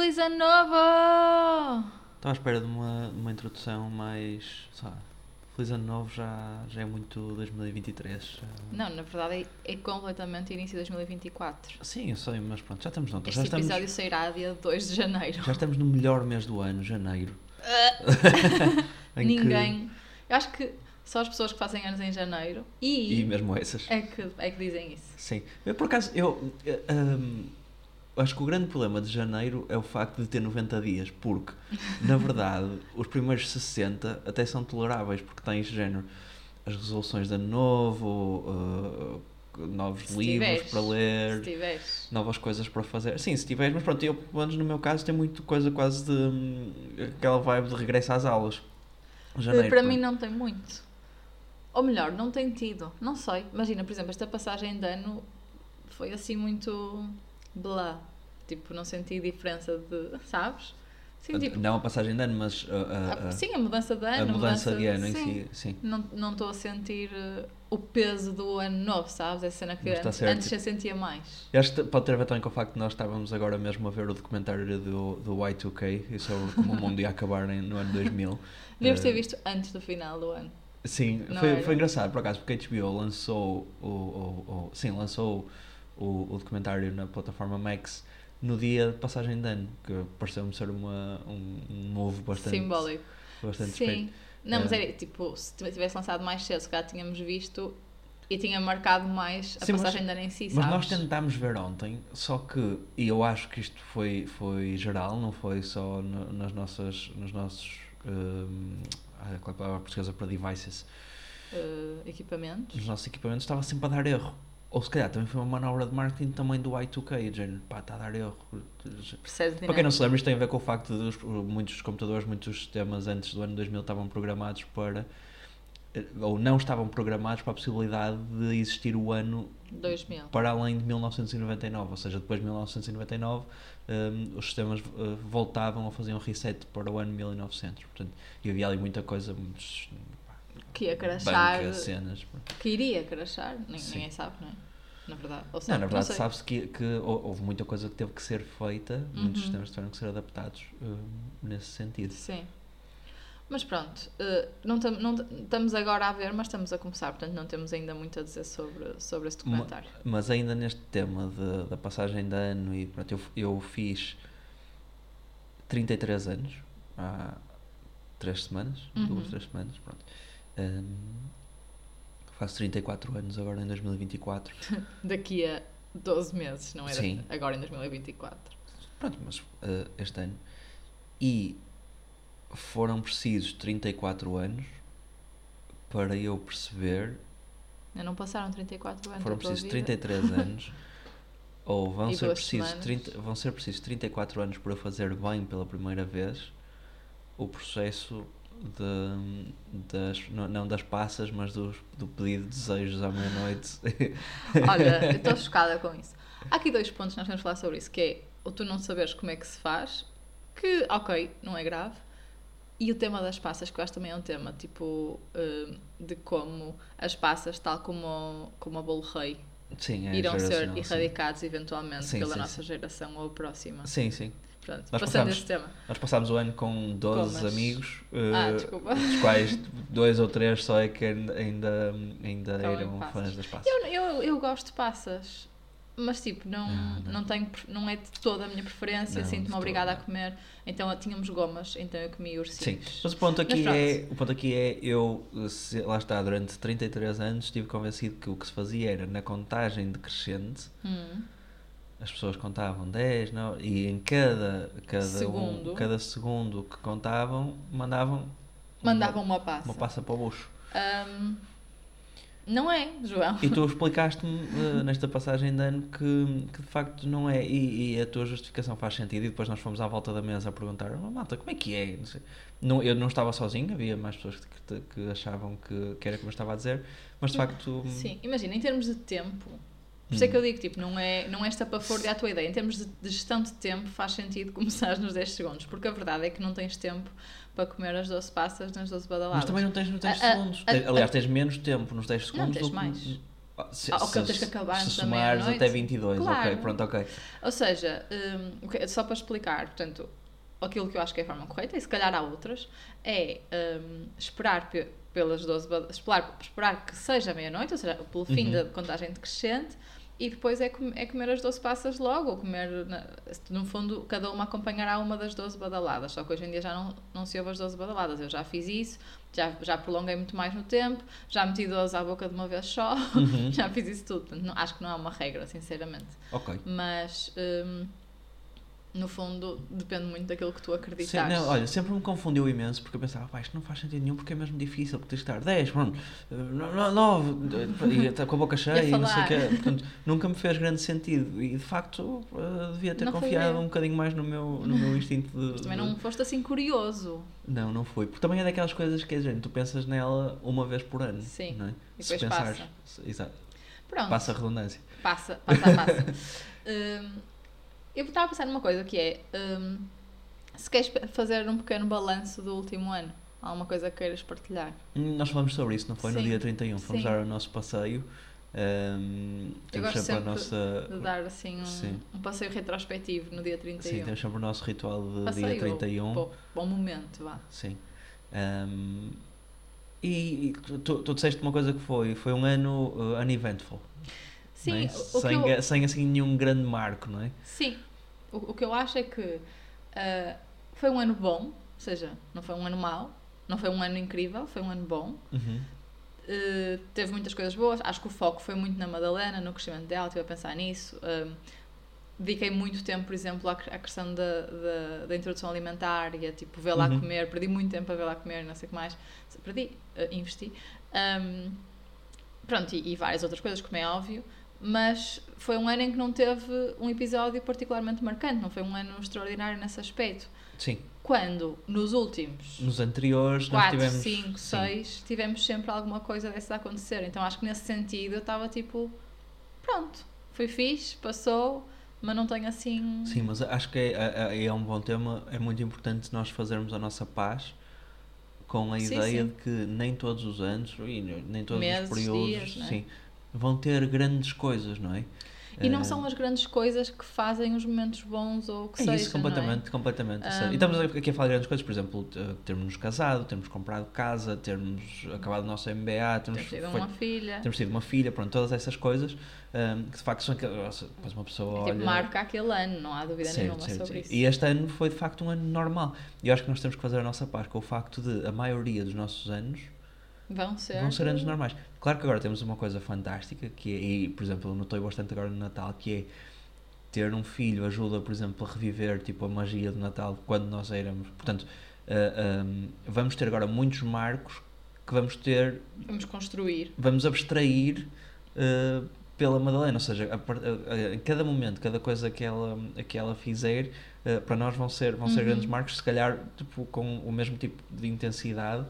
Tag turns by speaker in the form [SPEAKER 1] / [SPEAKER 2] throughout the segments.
[SPEAKER 1] Feliz ano novo!
[SPEAKER 2] Estava à espera de uma, uma introdução mais. lá, Feliz ano novo já, já é muito 2023. já-
[SPEAKER 1] Não, na verdade é, é completamente início de 2024.
[SPEAKER 2] Sim, eu sei, mas pronto, já estamos noutra. Já
[SPEAKER 1] Este
[SPEAKER 2] estamos,
[SPEAKER 1] episódio sairá dia 2 de janeiro.
[SPEAKER 2] já estamos no melhor mês do ano, janeiro. Que-
[SPEAKER 1] Ninguém. Eu acho que só as pessoas que fazem anos em janeiro e,
[SPEAKER 2] E mesmo essas.
[SPEAKER 1] é, que, é que dizem isso.
[SPEAKER 2] Sim. Eu, por acaso, eu. eh, hum, acho que o grande problema de janeiro é o facto de ter 90 dias, porque, na verdade, os primeiros 60 até são toleráveis, porque tens género as resoluções de ano novo, eh, novos
[SPEAKER 1] Se
[SPEAKER 2] livros
[SPEAKER 1] tiveres.
[SPEAKER 2] para ler. Novas coisas para fazer. Sim, se tiveres, mas pronto, eu, pelo menos no meu caso, tem muito coisa quase de. hum, aquela vibe de regresso às aulas. Janeiro,
[SPEAKER 1] Para mim não tem muito. Ou melhor, não tem tido. Não sei. Imagina, por exemplo, esta passagem de ano foi assim muito blá. Tipo, não senti diferença de. Sabes? Sim, tipo.
[SPEAKER 2] Não a passagem de ano, mas uh,
[SPEAKER 1] a-
[SPEAKER 2] a, a,
[SPEAKER 1] sim, a mudança de ano.
[SPEAKER 2] a mudança de ano em
[SPEAKER 1] sim.
[SPEAKER 2] si. Sim.
[SPEAKER 1] Não não estou a sentir uh, o peso do ano novo, sabes? Essa cena que antes, antes eu sentia mais.
[SPEAKER 2] Acho que pode ter a ver também com o facto de nós estávamos agora mesmo a ver o documentário do, do Y2K e sobre como o mundo ia acabar em- no ano 2000.
[SPEAKER 1] Deves ter
[SPEAKER 2] Eh,
[SPEAKER 1] visto antes do final do ano.
[SPEAKER 2] Sim,
[SPEAKER 1] Não
[SPEAKER 2] foi,
[SPEAKER 1] era?
[SPEAKER 2] foi engraçado por acaso, porque a HBO lançou o, o, o- sim, lançou o, o documentário na plataforma Max no dia de passagem de ano, que pareceu-me ser uma, um, um move bastante,
[SPEAKER 1] Simbólico.
[SPEAKER 2] bastante
[SPEAKER 1] Sim.
[SPEAKER 2] respeito.
[SPEAKER 1] Não, mas
[SPEAKER 2] Eh,
[SPEAKER 1] era tipo, se tivesse lançado mais cedo, se calhar tínhamos visto e tinha marcado mais a
[SPEAKER 2] Sim, mas-
[SPEAKER 1] passagem de ano em si,
[SPEAKER 2] Mas
[SPEAKER 1] sabes?
[SPEAKER 2] nós tentámos ver ontem, só que, e eu acho que isto foi, foi geral, não foi só no- nas nossas, nos nossos, ah, qual é a palavra portuguesa para devices,
[SPEAKER 1] Eh, equipamentos.
[SPEAKER 2] nos nossos equipamentos estava sempre a dar erro. Ou se calhar também foi uma manobra de marketing também do Y2K, de género, pá, está a dar erro.
[SPEAKER 1] Percebes
[SPEAKER 2] Para quem não se lembra, isto tem a ver com o facto de os- muitos computadores, muitos sistemas antes do ano 2000 estavam programados para, eh, ou não estavam programados para a possibilidade de existir o ano
[SPEAKER 1] 2000.
[SPEAKER 2] para além de 1999, ou seja, depois de 1999 hum, os sistemas eh, voltavam ou faziam reset para o ano 1900. Portanto, e havia ali muita coisa, muitos
[SPEAKER 1] Que ia crashar.
[SPEAKER 2] bancas, cenas.
[SPEAKER 1] Que iria
[SPEAKER 2] Sim.
[SPEAKER 1] Ninguém sabe, não é? Na verdade. Ou
[SPEAKER 2] Não,
[SPEAKER 1] sabe,
[SPEAKER 2] na verdade, sabe-se que, que hou- houve muita coisa que teve que ser feita, muitos
[SPEAKER 1] Uhum.
[SPEAKER 2] sistemas tiveram que ser adaptados hum, nesse sentido.
[SPEAKER 1] Sim. Mas pronto, eh, não, tam, não tam- estamos agora a ver, mas estamos a começar, portanto não temos ainda muito a dizer sobre, sobre esse
[SPEAKER 2] Ma-
[SPEAKER 1] documentário.
[SPEAKER 2] Mas ainda neste tema de- da passagem de ano, e pronto, eu, eu fiz 33 anos há 3 semanas,
[SPEAKER 1] Uhum.
[SPEAKER 2] duas, três semanas, pronto. Hum, faço 34 anos agora em 2024.
[SPEAKER 1] Daqui a 12 meses, não era
[SPEAKER 2] Sim.
[SPEAKER 1] agora em 2024.
[SPEAKER 2] Pronto, mas eh, este ano. E foram precisos 34 anos para eu perceber
[SPEAKER 1] não passaram 34 anos
[SPEAKER 2] foram precisos
[SPEAKER 1] vida.
[SPEAKER 2] 33 anos ou vão
[SPEAKER 1] E
[SPEAKER 2] ser, precisos
[SPEAKER 1] semanas.
[SPEAKER 2] 30, vão ser precisos 34 anos para fazer bem pela primeira vez o processo de, das, não, das passas, mas dos, do pedido de desejos à meia-noite.
[SPEAKER 1] Olha, eu estou chocada com isso. Há aqui dois pontos que nós temos de falar sobre isso, que é o tu não saberes como é que se faz, que, ok, não é grave, e o tema das passas, que eu acho também é um tema, tipo, eh, de como as passas, tal como, como a bolo rei,
[SPEAKER 2] sim, é
[SPEAKER 1] irão ser
[SPEAKER 2] geracional, sim.
[SPEAKER 1] erradicados eventualmente
[SPEAKER 2] Sim,
[SPEAKER 1] pela nossa geração ou a próxima.
[SPEAKER 2] Sim, sim.
[SPEAKER 1] Pronto,
[SPEAKER 2] Nós
[SPEAKER 1] passando
[SPEAKER 2] passamos-
[SPEAKER 1] esse tema.
[SPEAKER 2] Nós passámos o ano com 12
[SPEAKER 1] Como as-
[SPEAKER 2] amigos,
[SPEAKER 1] Ah,
[SPEAKER 2] eh, dos quais dois ou três só é que ainda, ainda, eram fãs das passas.
[SPEAKER 1] Eu, eu, eu gosto de passas, mas tipo, não,
[SPEAKER 2] Não,
[SPEAKER 1] não.
[SPEAKER 2] não.
[SPEAKER 1] tenho, não é de toda a minha preferência, sinto-me obrigada a comer. Então tínhamos gomas, então eu comi
[SPEAKER 2] Sim,
[SPEAKER 1] ursinhos.
[SPEAKER 2] mas o ponto aqui é, o ponto aqui é eu, se- lá está, durante 33 anos estive convencido que o que se fazia era na contagem decrescente,
[SPEAKER 1] Hum.
[SPEAKER 2] As pessoas contavam 10, não, e em cada, cada,
[SPEAKER 1] Segundo.
[SPEAKER 2] Um, cada segundo que contavam, mandavam
[SPEAKER 1] Mandavam
[SPEAKER 2] uma,
[SPEAKER 1] uma passa.
[SPEAKER 2] uma passa para o bucho.
[SPEAKER 1] Ahm, não é, João.
[SPEAKER 2] E tu explicaste-me eh, nesta passagem de ano que, que de facto não é, e, e a tua justificação faz sentido, e depois nós fomos à volta da mesa a perguntar, oh, malta, como é que é? Não. Não, eu não estava sozinho, havia mais pessoas que, que, que achavam que, que era como eu estava a dizer, mas de facto...
[SPEAKER 1] Sim, imagina, em termos de tempo, por isso é que eu digo, tipo, não é, não é estapafúrdia a tua ideia. Em termos de, de gestão de tempo, faz sentido começar nos 10 segundos, porque a verdade é que não tens tempo para comer as 12 passas nas 12 badaladas.
[SPEAKER 2] Mas também não tens nos 10
[SPEAKER 1] A- a-
[SPEAKER 2] segundos.
[SPEAKER 1] a-
[SPEAKER 2] Aliás, tens menos tempo nos 10 segundos
[SPEAKER 1] tens
[SPEAKER 2] do que-
[SPEAKER 1] mais.
[SPEAKER 2] Se,
[SPEAKER 1] que
[SPEAKER 2] se-
[SPEAKER 1] tens que acabar
[SPEAKER 2] se somares até 22, ok,
[SPEAKER 1] Claro.
[SPEAKER 2] pronto, ok.
[SPEAKER 1] Ou seja, hum, o que- só para explicar, portanto, aquilo que eu acho que é a forma correta, e se calhar há outras, é hum, esperar pe- pelas 12 badalas, esperar, esperar que seja meia-noite, ou seja, pelo fim
[SPEAKER 2] Uhum.
[SPEAKER 1] da contagem decrescente, e depois é, com- é comer as 12 passas logo, ou comer, no fundo, cada uma acompanhará uma das 12 badaladas, só que hoje em dia já não, não se ouve as 12 badaladas, eu já fiz isso, já, já prolonguei muito mais no tempo, já meti 12 à boca de uma vez só,
[SPEAKER 2] Uhum.
[SPEAKER 1] já fiz isso tudo, não- acho que não há uma regra, sinceramente
[SPEAKER 2] Ok.
[SPEAKER 1] mas hum, no fundo depende muito daquilo que tu
[SPEAKER 2] Sim,
[SPEAKER 1] acreditares.
[SPEAKER 2] não, olha, sempre me confundiu imenso porque eu pensava, pá, isto não faz sentido nenhum porque é mesmo difícil, porque tens de estar 10, pronto, 9, e está com a boca cheia e não sei o quê. Portanto, nunca me fez grande sentido e de facto eh, devia ter
[SPEAKER 1] Não
[SPEAKER 2] confiado um bocadinho mais no meu, no meu instinto de.
[SPEAKER 1] Mas também não foste assim curioso.
[SPEAKER 2] Não, não foi. Porque também é daquelas coisas que, gente, tu pensas nela uma vez por ano.
[SPEAKER 1] Sim,
[SPEAKER 2] Não é?
[SPEAKER 1] e
[SPEAKER 2] Se
[SPEAKER 1] depois
[SPEAKER 2] pensares-
[SPEAKER 1] passa.
[SPEAKER 2] se- Exato.
[SPEAKER 1] Pronto,
[SPEAKER 2] Passa a redundância.
[SPEAKER 1] passa, passa, passa. Hum, eu estava a pensar numa coisa que é hum, se queres fazer um pequeno balanço do último ano, há alguma coisa que queiras partilhar?
[SPEAKER 2] Hum, Nós falamos sobre isso, não foi? No
[SPEAKER 1] Sim,
[SPEAKER 2] dia 31. Fomos
[SPEAKER 1] sim.
[SPEAKER 2] dar o nosso passeio. Temos
[SPEAKER 1] gosto
[SPEAKER 2] sempre a nossa.
[SPEAKER 1] De dar assim
[SPEAKER 2] Sim.
[SPEAKER 1] um, um passeio retrospectivo no dia 31.
[SPEAKER 2] Sim, temos sempre o nosso ritual de
[SPEAKER 1] passeio,
[SPEAKER 2] dia 31.
[SPEAKER 1] Bom, bom momento, vá.
[SPEAKER 2] Sim. Hum, e tu, tu, tu disseste uma coisa que foi, foi um ano uh, uneventful.
[SPEAKER 1] Sim,
[SPEAKER 2] é? sem,
[SPEAKER 1] eu,
[SPEAKER 2] sem assim nenhum grande marco, não é?
[SPEAKER 1] Sim, o, o que eu acho é que ah, foi um ano bom, ou seja, não foi um ano mau, não foi um ano incrível, foi um ano bom.
[SPEAKER 2] Uhum.
[SPEAKER 1] Uh, teve muitas coisas boas, acho que o foco foi muito na Madalena, no crescimento dela, estive a pensar nisso. Um, dediquei muito tempo, por exemplo, à, à questão da, da, da introdução alimentar e a tipo vê-la
[SPEAKER 2] Uhum.
[SPEAKER 1] comer, perdi muito tempo a vê-la comer, não sei o que mais. Perdi, uh, investi. Um, pronto, e, e várias outras coisas, como é óbvio, mas foi um ano em que não teve um episódio particularmente marcante, não foi um ano extraordinário nesse aspecto.
[SPEAKER 2] Sim.
[SPEAKER 1] Quando, nos últimos
[SPEAKER 2] Nos anteriores nós
[SPEAKER 1] 4,
[SPEAKER 2] tivemos.
[SPEAKER 1] 5,
[SPEAKER 2] sim.
[SPEAKER 1] 6, tivemos sempre alguma coisa dessas a acontecer. Então acho que nesse sentido eu estava tipo, pronto, foi fixe, passou, mas não tenho assim.
[SPEAKER 2] Sim, mas acho que é, é, é um bom tema. É muito importante nós fazermos a nossa paz com a
[SPEAKER 1] Sim,
[SPEAKER 2] ideia
[SPEAKER 1] sim.
[SPEAKER 2] de que nem todos os anos e nem todos
[SPEAKER 1] Meses,
[SPEAKER 2] os períodos
[SPEAKER 1] dias, não é?
[SPEAKER 2] Vão ter grandes coisas, não é?
[SPEAKER 1] E não
[SPEAKER 2] Eh,
[SPEAKER 1] são as grandes coisas que fazem os momentos bons ou que
[SPEAKER 2] É
[SPEAKER 1] seja.
[SPEAKER 2] isso, completamente, completamente.
[SPEAKER 1] Um.
[SPEAKER 2] E estamos aqui a falar de grandes coisas, por exemplo, t- termos casado, termos comprado casa, termos acabado o nosso MBA, termos,
[SPEAKER 1] é? Tido
[SPEAKER 2] feito-
[SPEAKER 1] uma filha.
[SPEAKER 2] termos tido uma filha, pronto, todas essas coisas um, que de facto são. Depois uma pessoa
[SPEAKER 1] Tipo,
[SPEAKER 2] olha.
[SPEAKER 1] marca aquele ano, não há dúvida
[SPEAKER 2] Certo,
[SPEAKER 1] nenhuma
[SPEAKER 2] certo,
[SPEAKER 1] sobre
[SPEAKER 2] sim.
[SPEAKER 1] isso.
[SPEAKER 2] E este ano foi de facto um ano normal. E eu acho que nós temos que fazer a nossa parte com o facto de a maioria dos nossos anos
[SPEAKER 1] Vão ser.
[SPEAKER 2] vão ser anos normais. Claro que agora temos uma coisa fantástica, que é, e por exemplo, eu notei bastante agora no Natal, que é ter um filho ajuda, por exemplo, a reviver tipo a magia do Natal quando nós éramos. Portanto, ah, ah, vamos ter agora muitos marcos que vamos ter
[SPEAKER 1] Vamos construir.
[SPEAKER 2] vamos abstrair uh, pela Madalena, ou seja, a cada momento, cada coisa que ela, que ela fizer, uh, para nós vão ser, vão ser
[SPEAKER 1] Uhum.
[SPEAKER 2] grandes marcos, se calhar tipo, com o mesmo tipo de intensidade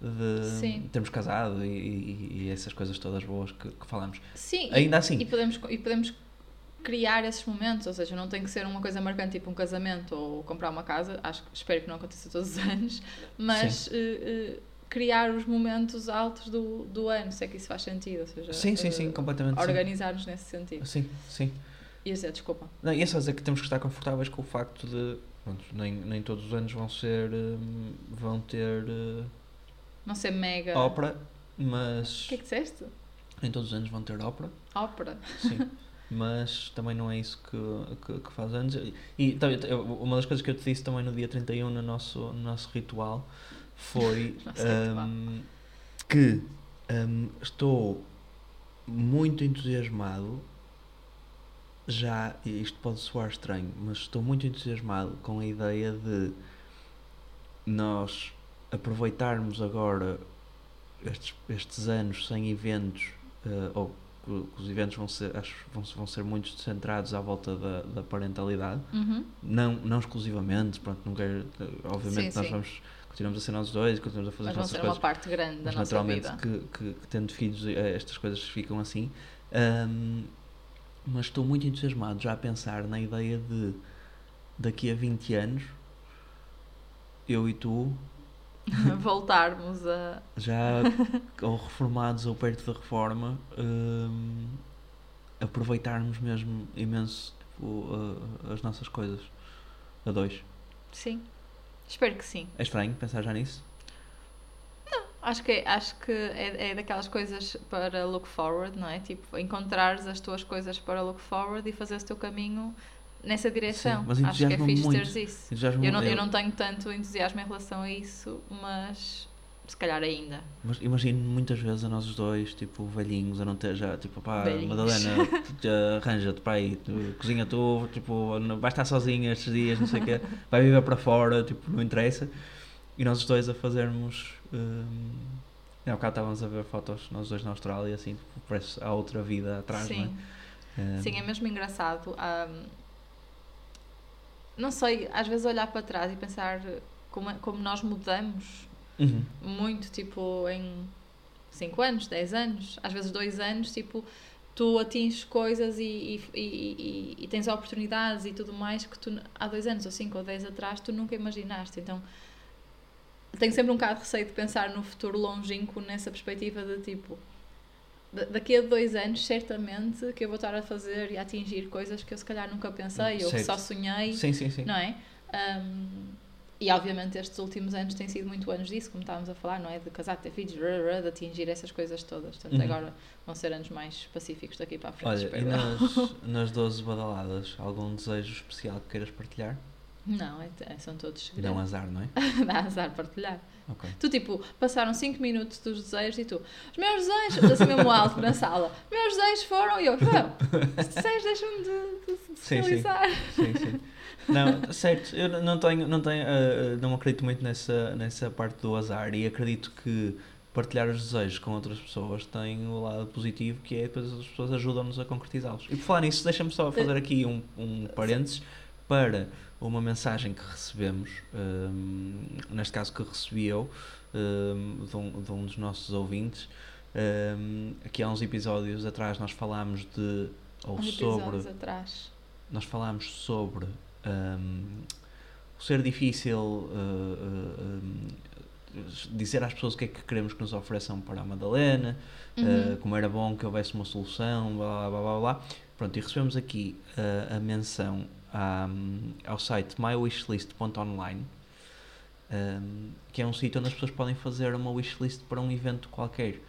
[SPEAKER 2] de
[SPEAKER 1] Sim.
[SPEAKER 2] termos casado e, e- e essas coisas todas boas que, que falamos.
[SPEAKER 1] Sim, e-
[SPEAKER 2] Ainda assim,
[SPEAKER 1] E podemos, e podemos criar esses momentos, ou seja, não tem que ser uma coisa marcante, tipo um casamento ou comprar uma casa, acho, que- espero que não aconteça todos os anos, mas eh, eh, criar os momentos altos do, do ano, se é que isso faz sentido, ou seja,
[SPEAKER 2] sim, sim, sim,
[SPEAKER 1] eh,
[SPEAKER 2] completamente
[SPEAKER 1] organizar-nos nesse sentido.
[SPEAKER 2] Sim, sim.
[SPEAKER 1] Ia dizer, desculpa.
[SPEAKER 2] Não, e é só dizer que temos que estar confortáveis com o facto de pronto, nem, nem todos os anos vão ser hum, vão ter
[SPEAKER 1] Não ser mega.
[SPEAKER 2] ópera, mas
[SPEAKER 1] O que é que disseste?
[SPEAKER 2] nem todos os anos vão ter ópera.
[SPEAKER 1] Ópera.
[SPEAKER 2] Sim, mas também não é isso que, que, que faz anos. E, e uma das coisas que eu te disse também no dia 31, no nosso, no nosso ritual, foi
[SPEAKER 1] Nosso ritual.
[SPEAKER 2] hum, que hum, estou muito entusiasmado. Já, e isto pode soar estranho, mas estou muito entusiasmado com a ideia de nós aproveitarmos agora estes, estes anos sem eventos, eh, ou que os eventos vão ser, acho, vão, vão ser muito centrados à volta da, da parentalidade,
[SPEAKER 1] Uhum.
[SPEAKER 2] não, não exclusivamente, pronto, não quero, eh, obviamente
[SPEAKER 1] Sim,
[SPEAKER 2] nós
[SPEAKER 1] sim.
[SPEAKER 2] vamos, continuamos a ser nós dois, continuamos a fazer as nossas coisas,
[SPEAKER 1] uma parte grande da nossa
[SPEAKER 2] naturalmente
[SPEAKER 1] vida.
[SPEAKER 2] que, que, que tendo filhos eh, estas coisas ficam assim. Ahm, mas estou muito entusiasmado já a pensar na ideia de daqui a 20 anos eu e tu
[SPEAKER 1] voltarmos a.
[SPEAKER 2] Já ou reformados ou perto da reforma, hum, aproveitarmos mesmo imenso tipo, a- as nossas coisas. A dois.
[SPEAKER 1] Sim. Espero que sim.
[SPEAKER 2] É estranho pensar já nisso?
[SPEAKER 1] Acho que, é- acho que é, é daquelas coisas para look forward, não é? Tipo, encontrares as tuas coisas para look forward e fazeres o teu caminho nessa direção.
[SPEAKER 2] Sim, mas
[SPEAKER 1] acho que é fixe
[SPEAKER 2] muito.
[SPEAKER 1] teres isso. Eu não, eu não tenho tanto entusiasmo em relação a isso, mas se calhar ainda.
[SPEAKER 2] Mas imagino muitas vezes a nós os dois, tipo, velhinhos, a não ter já, tipo, pá,
[SPEAKER 1] Velhinhos.
[SPEAKER 2] Madalena, arranja-te para aí, tu, cozinha tu, tipo, não- vai estar sozinha estes dias, não sei o quê, vai viver para fora, tipo, não interessa. E nós os dois a fazermos. Hum, há bocado estávamos a ver fotos, nós dois na Austrália, assim, tipo, parece há outra vida atrás,
[SPEAKER 1] Sim.
[SPEAKER 2] não é? Hum,
[SPEAKER 1] Sim, é mesmo engraçado. ahm, não sei, às vezes olhar para trás e pensar como, é- como nós mudamos
[SPEAKER 2] uhum.
[SPEAKER 1] muito, tipo, em 5 anos, 10 anos, às vezes 2 anos, tipo, tu atinges coisas e, e, e, e- e tens oportunidades e tudo mais que tu há 2 anos ou 5 ou 10 atrás tu nunca imaginaste. Então tenho sempre um bocado de receio de pensar no futuro longínquo nessa perspectiva de tipo. Da- Daqui a dois anos, certamente, que eu vou estar a fazer e a atingir coisas que eu se calhar nunca pensei ou que só sonhei
[SPEAKER 2] Sim, sim, sim.
[SPEAKER 1] não é? Um, e obviamente estes últimos anos têm sido muito anos disso, como estávamos a falar, não é? De casar, ter filhos, de atingir essas coisas todas. Portanto,
[SPEAKER 2] Uhum.
[SPEAKER 1] agora vão ser anos mais pacíficos daqui para a frente,
[SPEAKER 2] Olha, e nas, nas 12 badaladas, algum desejo especial que queiras partilhar?
[SPEAKER 1] Não, é, é- são todos
[SPEAKER 2] Dá um
[SPEAKER 1] segredos.
[SPEAKER 2] azar, não é?
[SPEAKER 1] Dá azar partilhar.
[SPEAKER 2] Ok.
[SPEAKER 1] Tu, tipo, passaram 5 minutos dos desejos e tu, os meus desejos, assim mesmo alto na sala, meus desejos foram, e eu, não, os desejos deixam-me de, de,
[SPEAKER 2] Sim, sim.
[SPEAKER 1] realizar.
[SPEAKER 2] Sim, sim. Não, certo, eu não tenho, não tenho, ah, não acredito muito nessa, nessa parte do azar e acredito que partilhar os desejos com outras pessoas tem o lado positivo que é depois as pessoas ajudam-nos a concretizá-los. E por falar nisso, deixa-me só fazer aqui um, um parênteses para uma mensagem que recebemos, hum, neste caso que recebi eu, hum, de, um, de um dos nossos ouvintes. Hum, aqui há uns episódios atrás nós falámos de, ou
[SPEAKER 1] Uns
[SPEAKER 2] sobre,
[SPEAKER 1] atrás.
[SPEAKER 2] nós falámos sobre hum, o ser difícil uh, uh, dizer às pessoas o que é que queremos que nos ofereçam para a Madalena,
[SPEAKER 1] Uhum.
[SPEAKER 2] uh, como era bom que houvesse uma solução, blá blá blá blá. blá. Pronto, e recebemos aqui a menção à- ao site mywishlist.online, um, que é um sítio onde as pessoas podem fazer uma wishlist para um evento qualquer.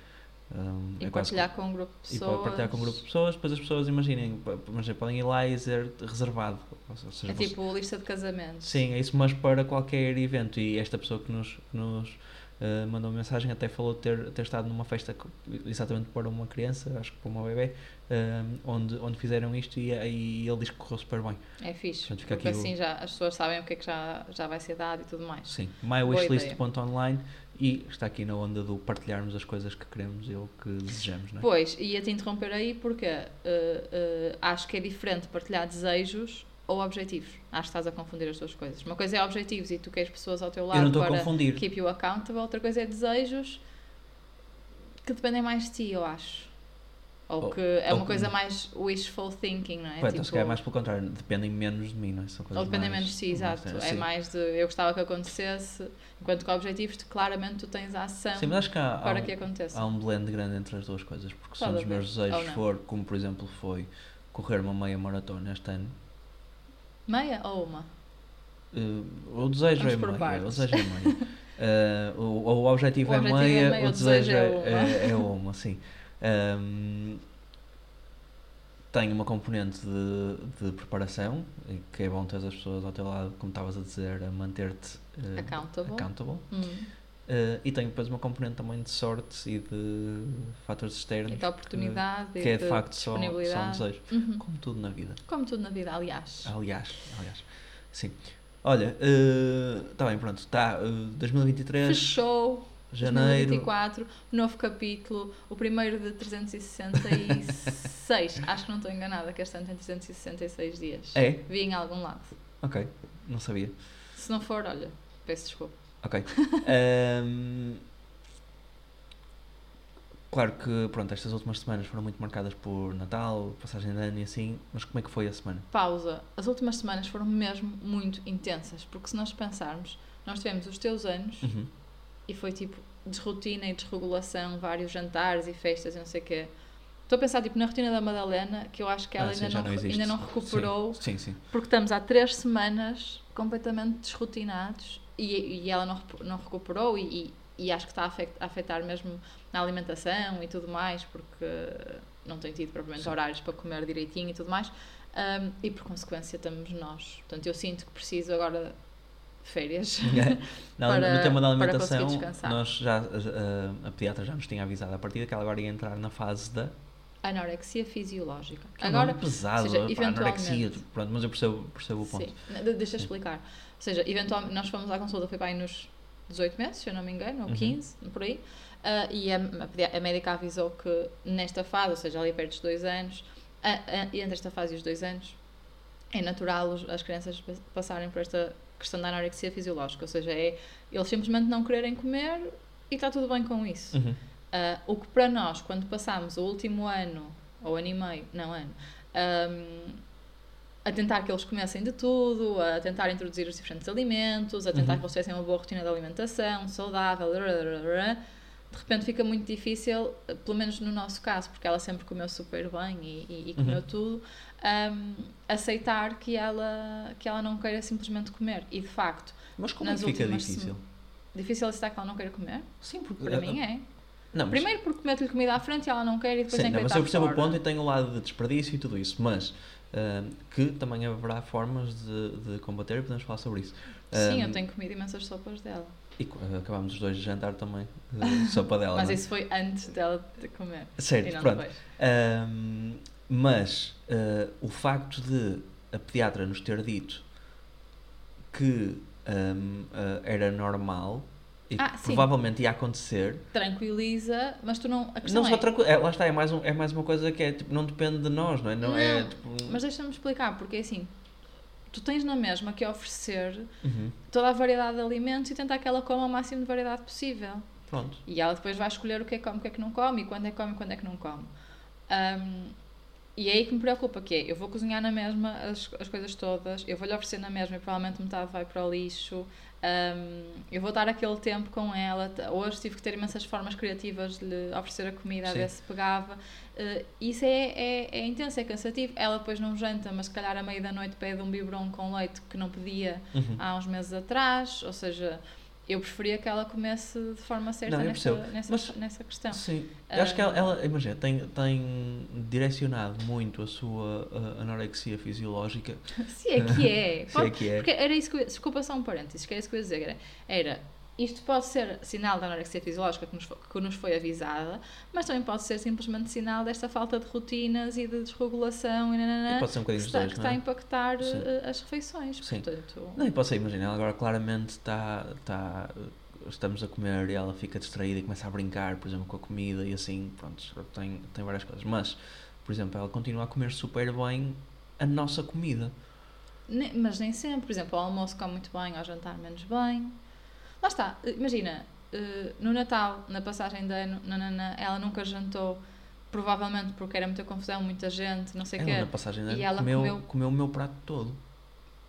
[SPEAKER 2] Um,
[SPEAKER 1] E
[SPEAKER 2] é
[SPEAKER 1] partilhar com um grupo de
[SPEAKER 2] e
[SPEAKER 1] pessoas.
[SPEAKER 2] pode partilhar com um grupo de pessoas, depois as pessoas imaginem, mas podem ir lá e dizer reservado. Seja,
[SPEAKER 1] É
[SPEAKER 2] você-
[SPEAKER 1] tipo lista de casamentos.
[SPEAKER 2] Sim, é isso, mas para qualquer evento. E esta pessoa que nos, que nos eh, mandou mensagem até falou de ter, ter estado numa festa exatamente para uma criança, acho que para uma bebê, eh, onde, onde fizeram isto e, e ele diz que correu super bem.
[SPEAKER 1] É fixe.
[SPEAKER 2] Portanto,
[SPEAKER 1] porque
[SPEAKER 2] aqui o-
[SPEAKER 1] assim já, as pessoas sabem o que é que já, já vai ser dado e tudo mais.
[SPEAKER 2] Sim, mywishlist.online e está aqui na onda do partilharmos as coisas que queremos e o que desejamos, não é?
[SPEAKER 1] Pois, ia-te interromper aí porque eh, acho que é diferente partilhar desejos ou objetivos. Acho que estás a confundir as duas coisas. Uma coisa é objetivos e tu queres pessoas ao teu lado para
[SPEAKER 2] confundir.
[SPEAKER 1] keep you accountable. Outra coisa é desejos que dependem mais de ti, eu acho. Ou
[SPEAKER 2] Ou-
[SPEAKER 1] que é
[SPEAKER 2] ou
[SPEAKER 1] uma
[SPEAKER 2] que-
[SPEAKER 1] coisa mais wishful thinking, não é?
[SPEAKER 2] Então, se calhar é mais pelo contrário, dependem menos de mim, não é? São coisas
[SPEAKER 1] Ou dependem
[SPEAKER 2] mais-
[SPEAKER 1] menos de
[SPEAKER 2] mais-
[SPEAKER 1] exato. É mais de eu gostava que acontecesse, enquanto que objetivos, tu, claramente tu tens a ação
[SPEAKER 2] Sim, mas acho que há, há
[SPEAKER 1] para
[SPEAKER 2] um-
[SPEAKER 1] que aconteça.
[SPEAKER 2] há um blend grande entre as duas coisas, porque se um
[SPEAKER 1] Pode
[SPEAKER 2] dos meus desejos for, como por exemplo foi correr uma meia maratona este ano,
[SPEAKER 1] Meia ou uma?
[SPEAKER 2] eh, o desejo
[SPEAKER 1] Vamos
[SPEAKER 2] é meia, o desejo é meia. Eh, o, o objetivo,
[SPEAKER 1] O
[SPEAKER 2] é,
[SPEAKER 1] objetivo é
[SPEAKER 2] meia,
[SPEAKER 1] meia,
[SPEAKER 2] o
[SPEAKER 1] desejo
[SPEAKER 2] desejo
[SPEAKER 1] é
[SPEAKER 2] é,
[SPEAKER 1] uma.
[SPEAKER 2] é, é uma, sim. Ahm, tem uma componente de, de preparação, que é bom ter as pessoas ao teu lado, como estavas a dizer, a manter-te eh,
[SPEAKER 1] Accountable.
[SPEAKER 2] accountable.
[SPEAKER 1] Hum.
[SPEAKER 2] Eh, e tem depois uma componente também de sorte e de fatores externos.
[SPEAKER 1] E de oportunidade,
[SPEAKER 2] que
[SPEAKER 1] e
[SPEAKER 2] é de
[SPEAKER 1] de
[SPEAKER 2] facto só, só um desejo.
[SPEAKER 1] Uhum.
[SPEAKER 2] Como tudo na vida.
[SPEAKER 1] Como tudo na vida, aliás.
[SPEAKER 2] Aliás, aliás. Sim. Olha, está bem, pronto. Está 2023,
[SPEAKER 1] Fechou
[SPEAKER 2] janeiro.
[SPEAKER 1] 2024, novo capítulo, o primeiro de 366. Acho que não estou enganada, que este ano tem 366 dias.
[SPEAKER 2] É?
[SPEAKER 1] Vi em algum lado.
[SPEAKER 2] Ok, não sabia.
[SPEAKER 1] Se não for, olha, peço desculpa.
[SPEAKER 2] Ok. Ahm, claro que, pronto, estas últimas semanas foram muito marcadas por Natal, passagem de ano e assim, mas como é que foi a semana?
[SPEAKER 1] Pausa. As últimas semanas foram mesmo muito intensas, porque se nós pensarmos, nós tivemos os teus anos,
[SPEAKER 2] Uhum.
[SPEAKER 1] e foi tipo desrotina e desregulação, vários jantares e festas e não sei o quê. Estou a pensar tipo, na rotina da Madalena, que eu acho que ela
[SPEAKER 2] Ah, sim,
[SPEAKER 1] ainda,
[SPEAKER 2] já
[SPEAKER 1] não,
[SPEAKER 2] não
[SPEAKER 1] ainda não recuperou,
[SPEAKER 2] Sim, sim. sim.
[SPEAKER 1] porque estamos há três semanas completamente desrotinados e, e ela não, não recuperou e, e, acho que está a afet- a afetar mesmo na alimentação e tudo mais, porque não tem tido propriamente
[SPEAKER 2] Sim.
[SPEAKER 1] horários para comer direitinho e tudo mais. Um, e por consequência estamos nós. Portanto, eu sinto que preciso agora de férias.
[SPEAKER 2] Não,
[SPEAKER 1] Para-
[SPEAKER 2] no tema da alimentação, nós já, a, a pediatra já nos tinha avisado a partir que ela agora ia entrar na fase da
[SPEAKER 1] Anorexia fisiológica.
[SPEAKER 2] Que é
[SPEAKER 1] Agora,
[SPEAKER 2] pesado,
[SPEAKER 1] seja,
[SPEAKER 2] pá, anorexia, pronto, mas eu percebo, percebo o ponto.
[SPEAKER 1] Sim, de- deixa eu explicar. Ou seja, eventualmente nós fomos à consulta, foi aí nos 18 meses, se eu não me engano, ou
[SPEAKER 2] Uhum.
[SPEAKER 1] 15, por aí, ah, e a, a médica avisou que nesta fase, ou seja, ali perto dos dois anos, a- a- entre esta fase e os dois anos, é natural os- as crianças pa- passarem por esta questão da anorexia fisiológica, ou seja, é eles simplesmente não quererem comer e está tudo bem com isso.
[SPEAKER 2] Uhum.
[SPEAKER 1] Ah, o que para nós, quando passamos o último ano, ou ano e meio, não ano, ahm, a tentar que eles comessem de tudo, a tentar introduzir os diferentes alimentos, a tentar
[SPEAKER 2] Uhum.
[SPEAKER 1] que eles tivessem uma boa rotina de alimentação, saudável, de repente fica muito difícil, eh, pelo menos no nosso caso, porque ela sempre comeu super bem e, e- e comeu
[SPEAKER 2] Uhum.
[SPEAKER 1] tudo, ahm, aceitar que ela, que ela não queira simplesmente comer. E de facto,
[SPEAKER 2] Mas como é que fica difícil?
[SPEAKER 1] difícil aceitar que ela não queira comer,
[SPEAKER 2] Sim, porque.
[SPEAKER 1] para mim é.
[SPEAKER 2] Não, mas,
[SPEAKER 1] Primeiro porque mete-lhe comida à frente e ela não quer e depois
[SPEAKER 2] sim,
[SPEAKER 1] tem que
[SPEAKER 2] não, mas eu percebo
[SPEAKER 1] fora.
[SPEAKER 2] o ponto e tenho o lado de desperdício e tudo isso, mas ah, que também haverá formas de, de combater e podemos falar sobre isso.
[SPEAKER 1] Sim,
[SPEAKER 2] Ah,
[SPEAKER 1] eu tenho comido imensas sopas dela.
[SPEAKER 2] E co- acabámos os dois de jantar também, de sopa dela.
[SPEAKER 1] Mas
[SPEAKER 2] não é?
[SPEAKER 1] isso foi antes dela de comer.
[SPEAKER 2] Certo, pronto. Ahm, mas ah, o facto de a pediatra nos ter dito que ah, era normal e
[SPEAKER 1] Ah,
[SPEAKER 2] provavelmente ia acontecer,
[SPEAKER 1] Tranquiliza, mas tu não. A
[SPEAKER 2] não
[SPEAKER 1] é.
[SPEAKER 2] só tranquilo, é, lá está, é mais, um, é mais uma coisa que é tipo, não depende de nós, não é? Não, é
[SPEAKER 1] Não,
[SPEAKER 2] tipo,
[SPEAKER 1] Mas deixa-me explicar, porque é assim. Tu tens na mesma que oferecer
[SPEAKER 2] Uhum,
[SPEAKER 1] toda a variedade de alimentos e tentar que ela coma o máximo de variedade possível.
[SPEAKER 2] pronto.
[SPEAKER 1] E ela depois vai escolher o que é que come, o que é que não come, e quando é que come e quando é que não come. Ahm, e é aí que me preocupa, que é, eu vou cozinhar na mesma as, as coisas todas, eu vou-lhe oferecer na mesma e provavelmente metade vai para o lixo, ahm, eu vou dar aquele tempo com ela, hoje tive que ter imensas formas criativas de lhe oferecer a comida, a ver se pegava. Eh, isso é, é, é intenso, é cansativo. Ela depois não janta, mas se calhar à meia da noite pede um biberon com leite que não pedia
[SPEAKER 2] Uhum.
[SPEAKER 1] há uns meses atrás, ou seja, eu preferia que ela comesse de forma certa
[SPEAKER 2] Não,
[SPEAKER 1] nessa, nessa,
[SPEAKER 2] Mas-
[SPEAKER 1] nessa questão.
[SPEAKER 2] Sim, eu acho que ela, ela imagina, tem, tem direcionado muito a sua ah, anorexia fisiológica,
[SPEAKER 1] Se é que é.
[SPEAKER 2] se é que é.
[SPEAKER 1] Porque era isso que eu, desculpa só um parênteses, que era isso que eu ia dizer. Era, era isto pode ser sinal da anorexia fisiológica que nos, foi, que nos foi avisada, mas também pode ser simplesmente sinal desta falta de rotinas e de desregulação e, nananã,
[SPEAKER 2] E pode ser um
[SPEAKER 1] que,
[SPEAKER 2] bocadinho dos
[SPEAKER 1] está,
[SPEAKER 2] dois,
[SPEAKER 1] que está a
[SPEAKER 2] é?
[SPEAKER 1] impactar
[SPEAKER 2] Sim.
[SPEAKER 1] eh, as refeições.
[SPEAKER 2] Sim.
[SPEAKER 1] Portanto,
[SPEAKER 2] Não, e posso imagina, ela agora claramente está, está. Estamos a comer e ela fica distraída e começa a brincar, por exemplo, com a comida e assim, pronto, tem, tem várias coisas. Mas, por exemplo, ela continua a comer super bem a nossa comida.
[SPEAKER 1] Mas nem sempre. Por exemplo, ao almoço come muito bem, ao jantar menos bem. Lá está. eh, Imagina, eh, no Natal, na passagem de ano, nanana, ela nunca jantou, provavelmente porque era muita confusão, muita gente, não sei o quê.
[SPEAKER 2] na passagem de
[SPEAKER 1] E
[SPEAKER 2] ano
[SPEAKER 1] ela
[SPEAKER 2] comeu,
[SPEAKER 1] comeu-
[SPEAKER 2] comeu o meu prato todo.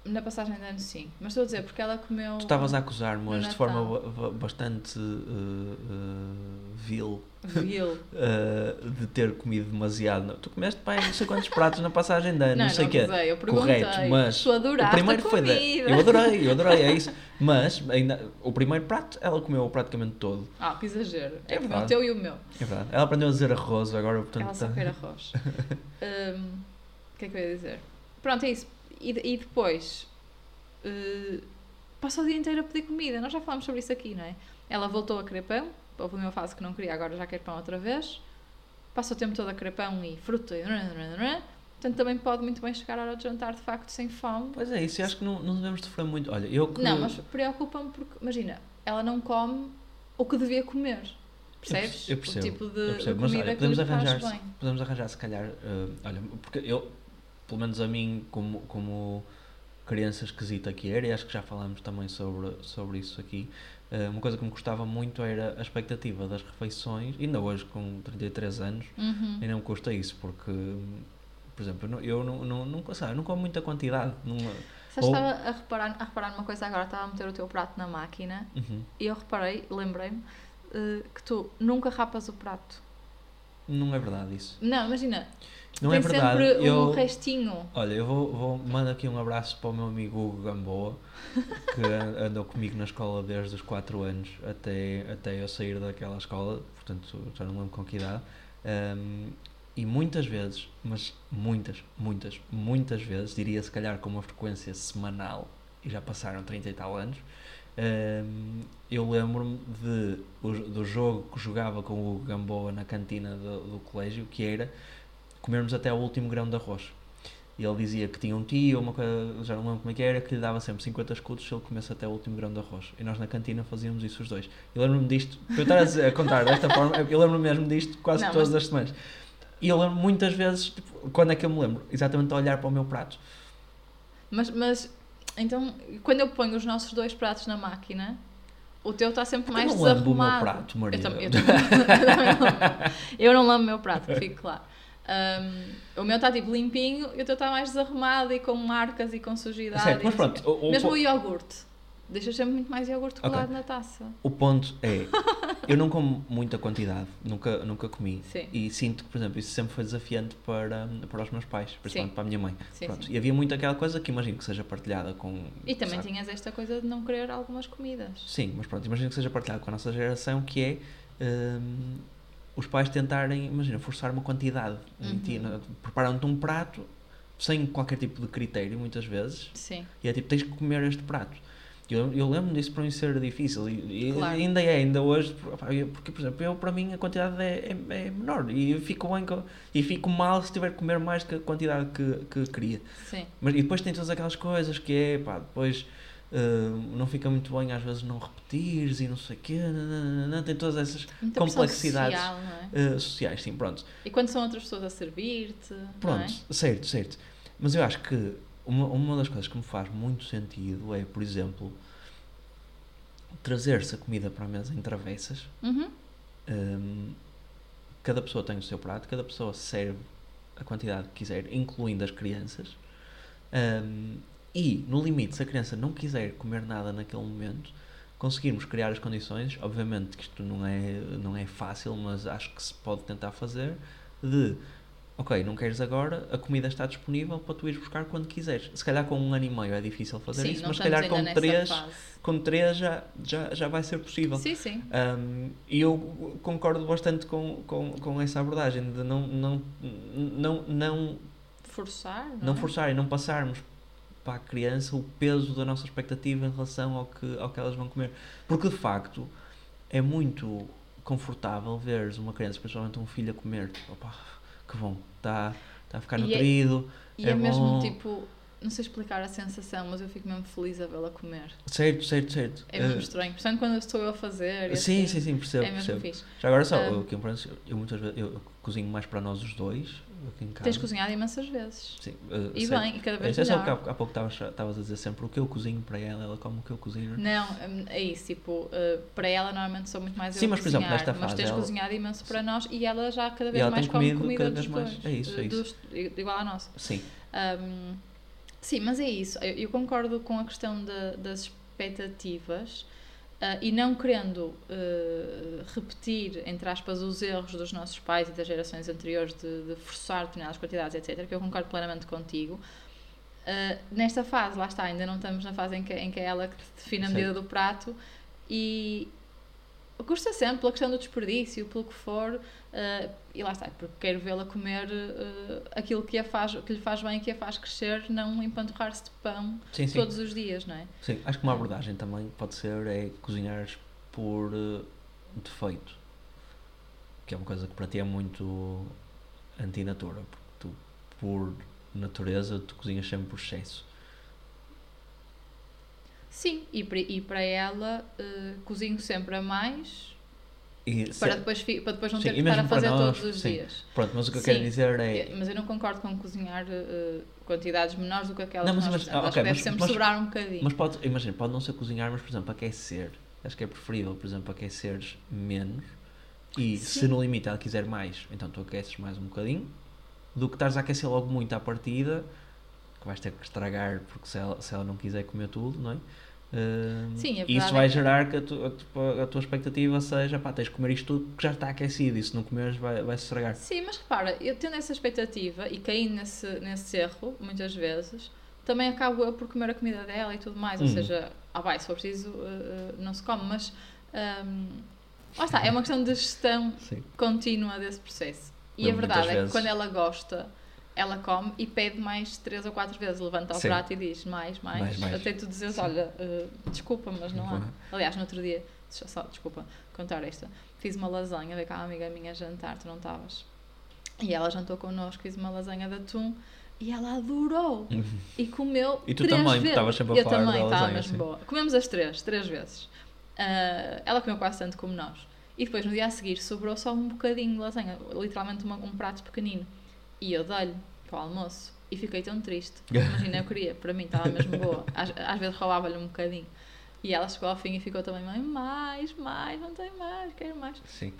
[SPEAKER 1] Na passagem de ano, sim. Mas estou a dizer, porque ela comeu...
[SPEAKER 2] Tu estavas a acusar-me
[SPEAKER 1] no
[SPEAKER 2] hoje de forma bastante uh, uh, vil
[SPEAKER 1] Vil.
[SPEAKER 2] uh, de ter comido demasiado. Tu comeste pai, não sei quantos pratos na passagem de ano, não,
[SPEAKER 1] Não,
[SPEAKER 2] sei o quê.
[SPEAKER 1] eu perguntei.
[SPEAKER 2] Correto, mas
[SPEAKER 1] Tu adoraste
[SPEAKER 2] o primeiro foi da-. Eu adorei, eu adorei, é isso. Mas ainda, o primeiro prato ela comeu praticamente todo.
[SPEAKER 1] Ah, que exagero.
[SPEAKER 2] É
[SPEAKER 1] É, o teu e o meu.
[SPEAKER 2] É verdade. Ela aprendeu a dizer arroz agora, portanto.
[SPEAKER 1] Ela só
[SPEAKER 2] tá-
[SPEAKER 1] quer arroz. Hum, O que é que eu ia dizer? Pronto, é isso. E, e depois eh, passa o dia inteiro a pedir comida. Nós já falámos sobre isso aqui, não é? Ela voltou a querer pão. Houve uma fase que não queria, agora já quer pão outra vez. Passa o tempo todo a querer pão e fruta e... Portanto, também pode muito bem chegar à hora de jantar, de facto, sem fome.
[SPEAKER 2] Pois é, isso eu acho que não, não devemos sofrer muito. Olha, eu que.
[SPEAKER 1] Não, mas preocupa-me porque, imagina, ela não come o que devia comer. Percebes?
[SPEAKER 2] Eu percebo,
[SPEAKER 1] O tipo de, de
[SPEAKER 2] percebo, mas
[SPEAKER 1] comida
[SPEAKER 2] olha,
[SPEAKER 1] que
[SPEAKER 2] podemos
[SPEAKER 1] faz
[SPEAKER 2] arranjar,
[SPEAKER 1] bem.
[SPEAKER 2] podemos arranjar se calhar, eh, olha, porque eu, pelo menos a mim, como, como criança esquisita que era, e acho que já falámos também sobre, sobre isso aqui, eh, uma coisa que me gostava muito era a expectativa das refeições, ainda hoje com 33 anos,
[SPEAKER 1] Uhum.
[SPEAKER 2] ainda me custa isso, porque, por exemplo, eu não, não, não, sabe, não como muita quantidade, não,
[SPEAKER 1] Sabes,
[SPEAKER 2] Ou-
[SPEAKER 1] estava a reparar, a reparar numa coisa agora, estava a meter o teu prato na máquina
[SPEAKER 2] Uhum.
[SPEAKER 1] e eu reparei, lembrei-me, eh, que tu nunca rapas o prato.
[SPEAKER 2] Não é verdade isso.
[SPEAKER 1] Não, imagina,
[SPEAKER 2] Não
[SPEAKER 1] tem
[SPEAKER 2] é verdade.
[SPEAKER 1] sempre
[SPEAKER 2] eu...
[SPEAKER 1] um restinho.
[SPEAKER 2] Olha, eu vou, vou mando aqui um abraço para o meu amigo Hugo Gamboa, que an- andou comigo na escola desde os 4 anos até, até eu sair daquela escola, portanto já não lembro com que idade. Ahm, e muitas vezes, mas muitas, muitas, muitas vezes, diria se calhar com uma frequência semanal, e já passaram 30 e tal anos, ahm, eu lembro-me do jogo que jogava com o Hugo Gamboa na cantina do, do colégio, que era comermos até o último grão de arroz. E ele dizia que tinha um tio, uma coisa, já não lembro como é que era, que lhe dava sempre 50 escudos se ele comesse até o último grão de arroz. E nós na cantina fazíamos isso os dois. Eu lembro-me disto, para eu estar a, dizer- a contar desta forma, eu lembro-me mesmo disto quase
[SPEAKER 1] Não,
[SPEAKER 2] todas
[SPEAKER 1] mas-
[SPEAKER 2] as semanas. E eu lembro muitas vezes, tipo, quando é que eu me lembro? Exatamente a olhar para o meu prato.
[SPEAKER 1] Mas, mas, então, quando eu ponho os nossos dois pratos na máquina, o teu está sempre mais
[SPEAKER 2] eu não lambo o meu
[SPEAKER 1] desarrumado.
[SPEAKER 2] prato, Maria.
[SPEAKER 1] Eu, também, eu, também, eu não lambo. Eu o meu prato, fique claro. Um, o meu está tipo limpinho e o teu está mais desarrumado e com marcas e com sujidade.
[SPEAKER 2] Certo, mas pronto,
[SPEAKER 1] o
[SPEAKER 2] o- o
[SPEAKER 1] Mesmo
[SPEAKER 2] po-
[SPEAKER 1] o iogurte. Deixas sempre muito mais iogurte colado na taça.
[SPEAKER 2] O ponto é, eu não como muita quantidade, nunca, nunca comi.
[SPEAKER 1] Sim.
[SPEAKER 2] E sinto que, por exemplo, isso sempre foi desafiante para, para os meus pais, principalmente
[SPEAKER 1] Sim.
[SPEAKER 2] para a minha mãe.
[SPEAKER 1] Sim,
[SPEAKER 2] Pronto. E havia muito aquela coisa que imagino que seja partilhada com.
[SPEAKER 1] E também
[SPEAKER 2] sabe?
[SPEAKER 1] tinhas esta coisa de não querer algumas comidas.
[SPEAKER 2] Sim, mas pronto, imagino que seja partilhado com a nossa geração, que é hum, os pais tentarem, imagina, forçar uma quantidade. em ti,
[SPEAKER 1] Uhum.
[SPEAKER 2] né? Preparam-te um prato sem qualquer tipo de critério, muitas vezes,
[SPEAKER 1] Sim.
[SPEAKER 2] e é tipo, tens que comer este prato. Eu, eu lembro disso para mim ser difícil e, e
[SPEAKER 1] Claro.
[SPEAKER 2] ainda é, ainda hoje, porque, por exemplo, eu para mim a quantidade é, é, é menor e fico bem e fico mal se tiver que comer mais que a quantidade que, que queria.
[SPEAKER 1] Sim.
[SPEAKER 2] Mas, e depois tem todas aquelas coisas que é, pá, depois não fica muito bem às vezes não repetires e não sei o quê, nananana, tem todas essas
[SPEAKER 1] Muita
[SPEAKER 2] complexidades
[SPEAKER 1] social, é?
[SPEAKER 2] ah, sociais, sim, pronto.
[SPEAKER 1] E quando são outras pessoas a servir-te, não
[SPEAKER 2] Pronto,
[SPEAKER 1] é?
[SPEAKER 2] certo, certo. Mas eu acho que uma, uma das coisas que me faz muito sentido é, por exemplo, trazer-se a comida para a mesa em travessas.
[SPEAKER 1] Uhum.
[SPEAKER 2] Hum, cada pessoa tem o seu prato, cada pessoa serve a quantidade que quiser, incluindo as crianças. Hum, e, no limite, se a criança não quiser comer nada naquele momento, conseguirmos criar as condições, obviamente que isto não é, não é fácil, mas acho que se pode tentar fazer, de ok, não queres agora, a comida está disponível para tu ires buscar quando quiseres. Se calhar com um ano e meio é difícil fazer
[SPEAKER 1] Sim,
[SPEAKER 2] isso, mas se calhar com três,
[SPEAKER 1] fase.
[SPEAKER 2] com três já, já, já vai ser possível.
[SPEAKER 1] Sim, sim.
[SPEAKER 2] Um, e eu concordo bastante com, com, com essa abordagem de não, não, não, não,
[SPEAKER 1] Forçar, não,
[SPEAKER 2] não
[SPEAKER 1] é?
[SPEAKER 2] forçar e não passarmos para a criança o peso da nossa expectativa em relação ao que, ao que elas vão comer. Porque de facto é muito confortável veres uma criança, principalmente um filho, a comer. Tipo, Opa, que bom, está tá a ficar
[SPEAKER 1] E é-
[SPEAKER 2] nutrido.
[SPEAKER 1] E é,
[SPEAKER 2] é
[SPEAKER 1] mesmo
[SPEAKER 2] bom.
[SPEAKER 1] tipo, não sei explicar a sensação, mas eu fico mesmo feliz a vê-la comer.
[SPEAKER 2] Certo, certo, certo.
[SPEAKER 1] É mesmo
[SPEAKER 2] Eh,
[SPEAKER 1] estranho. Portanto, quando estou eu a fazer. e
[SPEAKER 2] sim,
[SPEAKER 1] assim,
[SPEAKER 2] sim, sim, percebo.
[SPEAKER 1] É mesmo
[SPEAKER 2] percebo.
[SPEAKER 1] fixe.
[SPEAKER 2] Já agora só,
[SPEAKER 1] Ah.
[SPEAKER 2] eu, aqui em França, eu muitas vezes eu cozinho mais para nós os dois, aqui em casa.
[SPEAKER 1] Tens cozinhado imensas vezes.
[SPEAKER 2] Sim, uh,
[SPEAKER 1] E
[SPEAKER 2] certo.
[SPEAKER 1] bem, e cada vez
[SPEAKER 2] É só
[SPEAKER 1] melhor.
[SPEAKER 2] porque há, há pouco estavas a dizer sempre o que eu cozinho para ela, ela come o que eu cozinho.
[SPEAKER 1] Não, hum, é isso, tipo, uh, para ela normalmente sou muito mais eu
[SPEAKER 2] Sim, mas, por exemplo, nesta
[SPEAKER 1] mas
[SPEAKER 2] fase
[SPEAKER 1] tens
[SPEAKER 2] ela-
[SPEAKER 1] cozinhado imenso para nós e ela já cada vez mais come comida
[SPEAKER 2] cada
[SPEAKER 1] dos
[SPEAKER 2] vez mais.
[SPEAKER 1] dois,
[SPEAKER 2] É isso, é
[SPEAKER 1] uh,
[SPEAKER 2] isso.
[SPEAKER 1] dos- igual à nossa.
[SPEAKER 2] Sim,
[SPEAKER 1] Um, sim, mas é isso. Eu, eu concordo com a questão da- das expectativas uh, e não querendo uh, repetir, entre aspas, os erros dos nossos pais e das gerações anteriores de, de forçar determinadas quantidades, etc., que eu concordo plenamente contigo. Uh, nesta fase, lá está, ainda não estamos na fase em que, em que é ela que define a medida do prato e custa sempre pela questão do desperdício, pelo que for, uh, e lá está, porque quero vê-la comer uh, aquilo que, a faz, que lhe faz bem e que a faz crescer, não empanturrar-se de pão
[SPEAKER 2] sim, sim.
[SPEAKER 1] todos os dias, não é?
[SPEAKER 2] sim. Acho que uma abordagem também pode ser é cozinhares por uh, defeito, que é uma coisa que para ti é muito antinatura, porque tu, por natureza, tu cozinhas sempre por excesso.
[SPEAKER 1] Sim, e, para- e para ela uh, cozinho sempre a mais
[SPEAKER 2] E
[SPEAKER 1] para
[SPEAKER 2] se-
[SPEAKER 1] depois, para depois não
[SPEAKER 2] Sim,
[SPEAKER 1] ter que estar a fazer
[SPEAKER 2] nós,
[SPEAKER 1] todos os
[SPEAKER 2] sim.
[SPEAKER 1] dias.
[SPEAKER 2] Pronto, mas o que eu
[SPEAKER 1] Sim.
[SPEAKER 2] quero dizer é.
[SPEAKER 1] É, Mas eu não concordo com cozinhar uh, quantidades menores do que aquelas
[SPEAKER 2] Não, mas
[SPEAKER 1] que nós
[SPEAKER 2] imagina-
[SPEAKER 1] fazemos. Acho
[SPEAKER 2] ok,
[SPEAKER 1] que deve
[SPEAKER 2] mas-
[SPEAKER 1] sempre
[SPEAKER 2] mas-
[SPEAKER 1] sobrar um bocadinho.
[SPEAKER 2] Mas pode, imagina, pode não ser cozinhar, mas por exemplo, aquecer. Acho que é preferível, por exemplo, aqueceres menos e se no limite ela quiser mais, então tu aqueces mais um bocadinho, do que estares a aquecer logo muito à partida que vais ter que estragar porque se ela, se ela não quiser comer tudo, não é? Uh,
[SPEAKER 1] Sim,
[SPEAKER 2] e isso vai
[SPEAKER 1] é
[SPEAKER 2] gerar que a, tu- a tu- a tua expectativa seja pá, tens de comer isto tudo que já está aquecido e se não comeres vai, vai se estragar.
[SPEAKER 1] Sim, mas repara, eu tendo essa expectativa e caindo nesse, nesse erro, muitas vezes, também acabo eu por comer a comida dela e tudo mais. Ou
[SPEAKER 2] Uhum.
[SPEAKER 1] seja, ah, vai, se for preciso, uh, não se come, mas. Um, lá está, é uma questão de gestão
[SPEAKER 2] Sim.
[SPEAKER 1] contínua desse processo. E a verdade é que
[SPEAKER 2] vezes-
[SPEAKER 1] quando ela gosta, ela come e pede mais três ou quatro vezes. Levanta o
[SPEAKER 2] Sim.
[SPEAKER 1] prato e diz mais, mais.
[SPEAKER 2] Mais, mais.
[SPEAKER 1] Até tu dizes, olha, uh, desculpa, mas não há.
[SPEAKER 2] Uhum.
[SPEAKER 1] Aliás, no outro dia, só, desculpa contar esta, fiz uma lasanha, veio cá uma amiga minha jantar, tu não estavas. E ela jantou connosco, fiz uma lasanha de atum e ela adorou. E comeu
[SPEAKER 2] E tu
[SPEAKER 1] três
[SPEAKER 2] também,
[SPEAKER 1] vezes.
[SPEAKER 2] estavas sempre a
[SPEAKER 1] Eu
[SPEAKER 2] falar
[SPEAKER 1] também, estava mesmo
[SPEAKER 2] sim.
[SPEAKER 1] boa. Comemos as três, três vezes. Ah, ela comeu quase tanto como nós. E depois, no dia a seguir, sobrou só um bocadinho de lasanha, literalmente uma- um prato pequenino. E eu dei-lhe para o almoço. E fiquei tão triste. Imagina, eu queria, para mim estava mesmo boa. Às, às vezes roubava-lhe um bocadinho. E ela chegou ao fim e ficou também, mãe, mais, mais, não tem mais, quero mais.
[SPEAKER 2] Sim.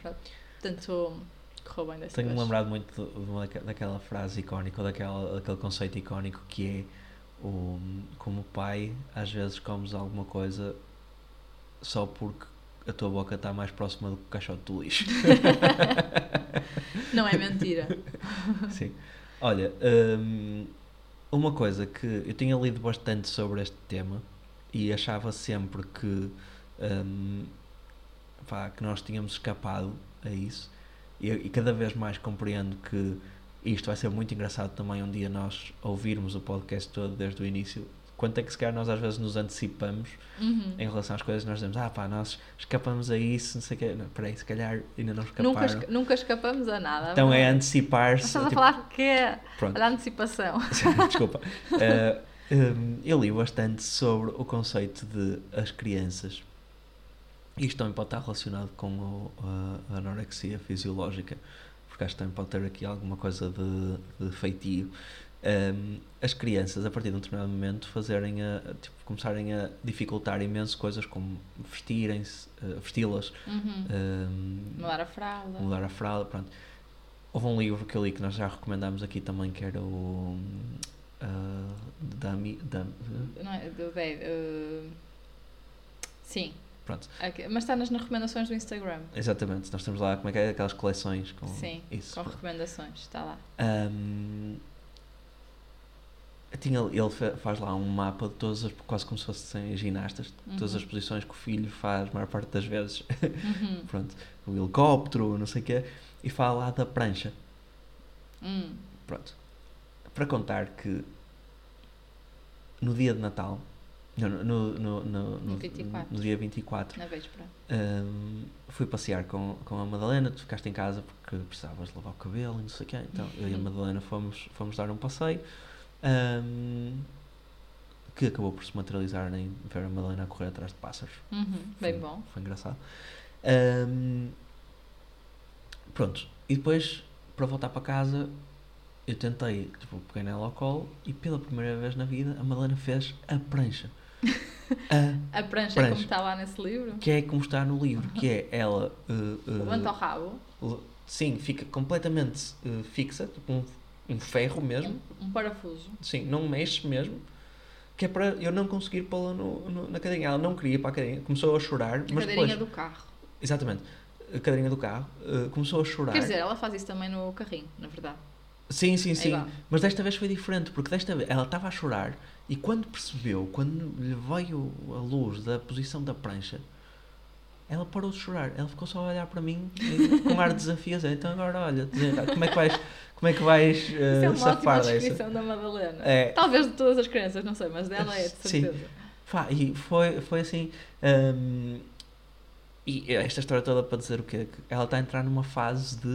[SPEAKER 1] Portanto, correu bem dessa
[SPEAKER 2] Tenho-me
[SPEAKER 1] vez.
[SPEAKER 2] lembrado muito de uma daque- daquela frase icónica, ou daquela, daquele conceito icónico que é o, como pai, às vezes comes alguma coisa só porque a tua boca está mais próxima do que o caixote do lixo.
[SPEAKER 1] Não é mentira.
[SPEAKER 2] Sim. Olha, hum, uma coisa que eu tinha lido bastante sobre este tema e achava sempre que, hum, pá, que nós tínhamos escapado a isso e, e cada vez mais compreendo que isto vai ser muito engraçado também um dia nós ouvirmos o podcast todo desde o início. Quanto é que se calhar nós às vezes nos antecipamos
[SPEAKER 1] Uhum.
[SPEAKER 2] em relação às coisas, nós dizemos, ah pá, nós escapamos a isso, não sei o quê. Não, peraí, se calhar ainda não escaparam.
[SPEAKER 1] Nunca, esca- nunca escapamos a nada.
[SPEAKER 2] Então é antecipar-se.
[SPEAKER 1] Estás a
[SPEAKER 2] tipo,
[SPEAKER 1] falar que é
[SPEAKER 2] pronto.
[SPEAKER 1] a antecipação.
[SPEAKER 2] Desculpa. Eh, hum, eu li bastante sobre o conceito de as crianças. Isto também pode estar relacionado com o- a, a anorexia fisiológica, porque acho que também pode ter aqui alguma coisa de, de feitio. Hum, as crianças, a partir de um determinado momento, fazerem a, tipo, começarem a dificultar imenso coisas como vestirem-se, eh, vesti-las,
[SPEAKER 1] Uhum.
[SPEAKER 2] hum,
[SPEAKER 1] Mudar a fralda.
[SPEAKER 2] mudar a fralda, pronto. Houve um livro que eu li que nós já recomendámos aqui também, que era o uh, Dummy, Dum-
[SPEAKER 1] Não é? Do Dave. uh, Sim.
[SPEAKER 2] pronto,
[SPEAKER 1] Aqui- Mas está nas recomendações do Instagram.
[SPEAKER 2] exatamente, nós temos lá como é que é aquelas coleções com
[SPEAKER 1] Sim.
[SPEAKER 2] isso.
[SPEAKER 1] Com
[SPEAKER 2] pronto.
[SPEAKER 1] recomendações. Está lá.
[SPEAKER 2] Um, tinha, ele fa- faz lá um mapa de todas as, quase como se fossem ginastas, de todas
[SPEAKER 1] Uhum.
[SPEAKER 2] as posições que o filho faz, a maior parte das vezes,
[SPEAKER 1] Uhum.
[SPEAKER 2] pronto, o helicóptero, não sei o quê, e fala lá da prancha.
[SPEAKER 1] Hum.
[SPEAKER 2] Pronto. Para contar que no dia de Natal, no, no, no, no, no,
[SPEAKER 1] 24.
[SPEAKER 2] no dia 24,
[SPEAKER 1] Na véspera.
[SPEAKER 2] hum, fui passear com, com a Madalena. Tu ficaste em casa porque precisavas de lavar o cabelo e não sei o quê. Então eu e a Madalena fomos, fomos dar um passeio hum, que acabou por se materializar em ver a Madalena a correr atrás de pássaros.
[SPEAKER 1] Uhum. Bem
[SPEAKER 2] Foi-
[SPEAKER 1] bom.
[SPEAKER 2] Foi engraçado. Ahm, pronto. E depois, para voltar para casa, eu tentei, tipo, peguei nela ao colo e pela primeira vez na vida a Madalena fez a prancha. a,
[SPEAKER 1] A prancha,
[SPEAKER 2] Prancha.
[SPEAKER 1] como está lá nesse livro.
[SPEAKER 2] que é como está no livro, que é ela. uh, uh,
[SPEAKER 1] Levanta o rabo.
[SPEAKER 2] sim, fica completamente uh, fixa, tipo um, um ferro mesmo.
[SPEAKER 1] Um, um parafuso.
[SPEAKER 2] Sim, não mexe mesmo. Que é para eu não conseguir pô-la no, no- na cadeirinha. Ela não queria ir para a cadeirinha, começou a chorar,
[SPEAKER 1] A
[SPEAKER 2] mas
[SPEAKER 1] cadeirinha
[SPEAKER 2] depois.
[SPEAKER 1] do carro.
[SPEAKER 2] Exatamente. A cadeirinha do carro. uh, começou a chorar.
[SPEAKER 1] Quer dizer, ela faz isso também no carrinho, na verdade.
[SPEAKER 2] sim, sim,
[SPEAKER 1] É
[SPEAKER 2] sim. Mas desta vez foi diferente, porque desta vez ela estava a chorar e quando percebeu, quando lhe veio a luz da posição da prancha, ela parou de chorar. Ela ficou só a olhar para mim e, com ar de desafio. a dizer, Então agora olha, como é que vais, como é que vais uh,
[SPEAKER 1] Isso é uma ótima
[SPEAKER 2] safar dessa?
[SPEAKER 1] descrição da Madalena.
[SPEAKER 2] É.
[SPEAKER 1] Talvez de todas as crianças, não sei, mas dela é, de
[SPEAKER 2] Sim.
[SPEAKER 1] certeza.
[SPEAKER 2] Pá, e foi, foi assim. hum, e esta história toda para dizer o quê? Que ela está a entrar numa fase de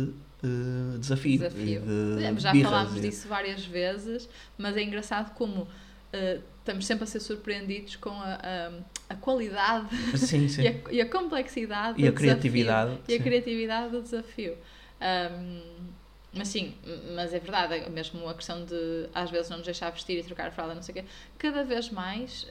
[SPEAKER 2] uh, desafio.
[SPEAKER 1] Desafio.
[SPEAKER 2] De
[SPEAKER 1] Já falámos
[SPEAKER 2] e-
[SPEAKER 1] disso várias vezes, mas é engraçado como eh, estamos sempre a ser surpreendidos com a, a, a qualidade
[SPEAKER 2] Sim, sim.
[SPEAKER 1] e a, e a complexidade
[SPEAKER 2] E a criatividade,
[SPEAKER 1] desafio, e a criatividade do desafio. Ahm, mas sim, mas é verdade, é mesmo a questão de às vezes não nos deixar vestir e trocar a fralda, não sei o quê, cada vez mais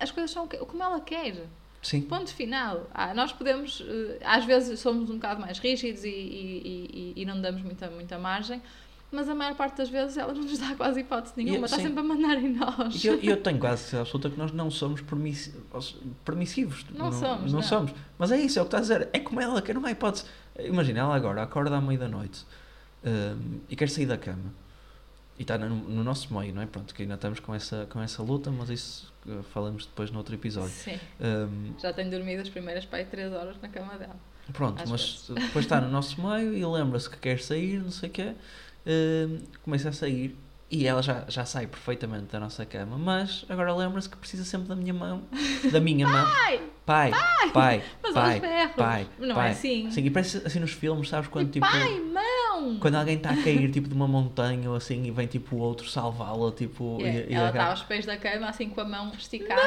[SPEAKER 1] as coisas são como ela quer.
[SPEAKER 2] Sim.
[SPEAKER 1] Ponto final. Ah, nós podemos, eh, às vezes somos um bocado mais rígidos e, e, e, e não damos muita, muita margem, mas a maior parte das vezes ela não nos dá quase hipótese nenhuma,
[SPEAKER 2] Eu-
[SPEAKER 1] está
[SPEAKER 2] sim.
[SPEAKER 1] sempre a mandar em nós.
[SPEAKER 2] E eu, eu tenho quase certeza absoluta que nós não somos permissi- permissivos.
[SPEAKER 1] Não somos,
[SPEAKER 2] Não
[SPEAKER 1] não.
[SPEAKER 2] somos. Mas é isso, é o que estás a dizer. É como ela, que não há hipótese. Imagina, ela agora acorda à meia da noite hum, e quer sair da cama. E está no, no nosso meio, não é? Pronto, que ainda estamos com essa, com essa luta, mas isso uh, falamos depois no outro episódio.
[SPEAKER 1] Sim,
[SPEAKER 2] Hum,
[SPEAKER 1] já tenho dormido as primeiras aí 3 horas na cama dela.
[SPEAKER 2] Pronto, mas depois está no nosso meio e lembra-se que quer sair, não sei o quê, hum, começa a sair e ela já, já sai perfeitamente da nossa cama, mas agora lembra-se que precisa sempre da minha mão, da minha mão.
[SPEAKER 1] Pai!
[SPEAKER 2] Pai! Pai!
[SPEAKER 1] Mas
[SPEAKER 2] pai! pai,
[SPEAKER 1] Não
[SPEAKER 2] pai.
[SPEAKER 1] é assim?
[SPEAKER 2] Sim, e parece assim nos filmes, sabes? Quando, tipo,
[SPEAKER 1] Pai, mão!
[SPEAKER 2] quando alguém está a cair tipo, de uma montanha ou assim e vem tipo o outro salvá-la, tipo.
[SPEAKER 1] É,
[SPEAKER 2] e, e
[SPEAKER 1] ela está aos pés da cama, assim com a mão esticada.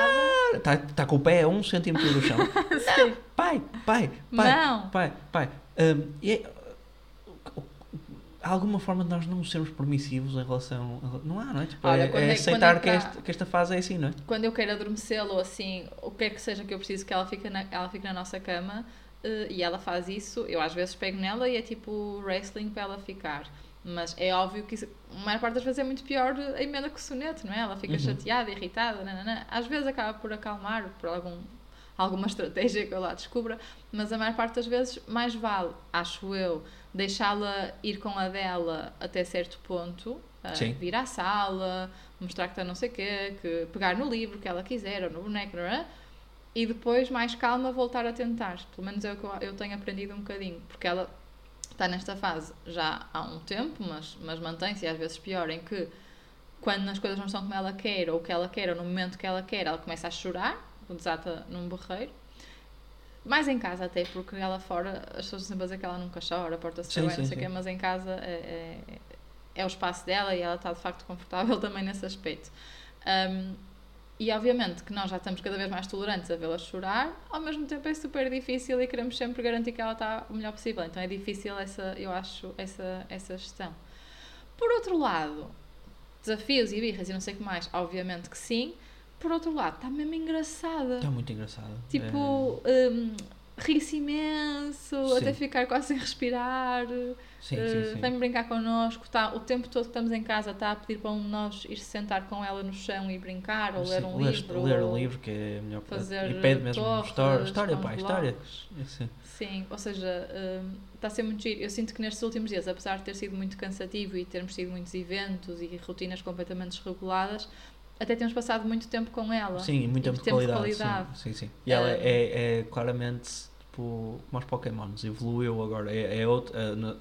[SPEAKER 2] Está tá com o pé a um centímetro do chão.
[SPEAKER 1] Sim.
[SPEAKER 2] Pai, pai, pai,
[SPEAKER 1] Não.
[SPEAKER 2] pai, pai. Hum, e é- há alguma forma de nós não sermos permissivos em relação. Não há, não é? Tipo,
[SPEAKER 1] Olha,
[SPEAKER 2] é, é aceitar que, esta,
[SPEAKER 1] para-
[SPEAKER 2] que esta fase é assim, não é?
[SPEAKER 1] Quando eu quero adormecê-lo, assim, o que é que seja que eu preciso que ela fique na, ela fique na nossa cama eh, e ela faz isso, eu às vezes pego nela e é tipo wrestling para ela ficar. Mas é óbvio que isso, a maior parte das vezes é muito pior a emenda que o soneto, não é? Ela fica
[SPEAKER 2] Uhum.
[SPEAKER 1] chateada, irritada, nananã. às vezes acaba por acalmar por algum, alguma estratégia que eu lá descubra, mas a maior parte das vezes mais vale, acho eu, deixá-la ir com a dela até certo ponto,
[SPEAKER 2] Sim.
[SPEAKER 1] vir à sala, mostrar que está não sei o quê, que pegar no livro que ela quiser ou no boneco, não é? e depois, mais calma, voltar a tentar. Pelo menos é o que eu, eu tenho aprendido um bocadinho, porque ela está nesta fase já há um tempo, mas, mas mantém-se, e às vezes pior, em que quando as coisas não estão como ela quer, ou o que ela quer, ou no momento que ela quer, ela começa a chorar, desata num berreiro. Mais em casa até, porque ela fora, as pessoas sempre a dizer que ela nunca chora, porta-se bem, não sei o quê, mas em casa é, é, é o espaço dela e ela está de facto confortável também nesse aspecto. Um, e obviamente que nós já estamos cada vez mais tolerantes a vê-la chorar, ao mesmo tempo é super difícil e queremos sempre garantir que ela está o melhor possível. Então é difícil essa, eu acho, essa, essa gestão. Por outro lado, desafios e birras e não sei o que mais, obviamente que sim. Por outro lado, está mesmo engraçada.
[SPEAKER 2] Está muito engraçado.
[SPEAKER 1] Tipo, hum, ri-se imenso,
[SPEAKER 2] Sim.
[SPEAKER 1] até ficar quase sem respirar.
[SPEAKER 2] É, sim,
[SPEAKER 1] Uh,
[SPEAKER 2] sim.
[SPEAKER 1] Vem brincar connosco, tá, o tempo todo que estamos em casa está a pedir para um de nós ir se sentar com ela no chão e brincar, ou ler um
[SPEAKER 2] ler,
[SPEAKER 1] livro.
[SPEAKER 2] ler um livro que é melhor
[SPEAKER 1] fazer
[SPEAKER 2] E pede mesmo
[SPEAKER 1] torres
[SPEAKER 2] história, história, pá, história. É.
[SPEAKER 1] Sim, ou seja, hum, está a ser muito giro. Eu sinto que nestes últimos dias, apesar de ter sido muito cansativo e termos tido muitos eventos e rotinas completamente desreguladas, até temos passado muito tempo com ela.
[SPEAKER 2] Sim, muito tempo de qualidade.
[SPEAKER 1] qualidade.
[SPEAKER 2] Sim, sim, sim. E ela
[SPEAKER 1] Ah.
[SPEAKER 2] é, é claramente tipo como os Pokémons, evoluiu agora. É, é outra. na-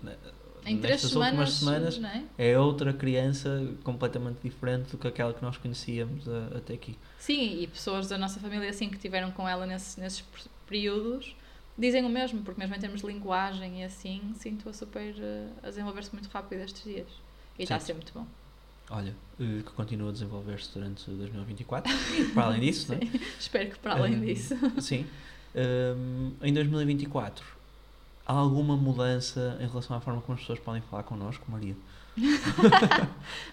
[SPEAKER 1] Em três semanas,
[SPEAKER 2] últimas semanas
[SPEAKER 1] é?
[SPEAKER 2] é outra criança completamente diferente do que aquela que nós conhecíamos a- até aqui.
[SPEAKER 1] Sim, e pessoas da nossa família assim que tiveram com ela nesses, nesses per- períodos dizem o mesmo, porque mesmo em termos de linguagem e assim, sinto-a super eh, a desenvolver-se muito rápido estes dias. E está a ser muito bom.
[SPEAKER 2] Olha, eh, que continua a desenvolver-se durante 2024. E para além disso, não é?
[SPEAKER 1] Espero que para além
[SPEAKER 2] Hum,
[SPEAKER 1] disso.
[SPEAKER 2] Sim. Hum, em 2024, há alguma mudança em relação à forma como as pessoas podem falar connosco, Maria?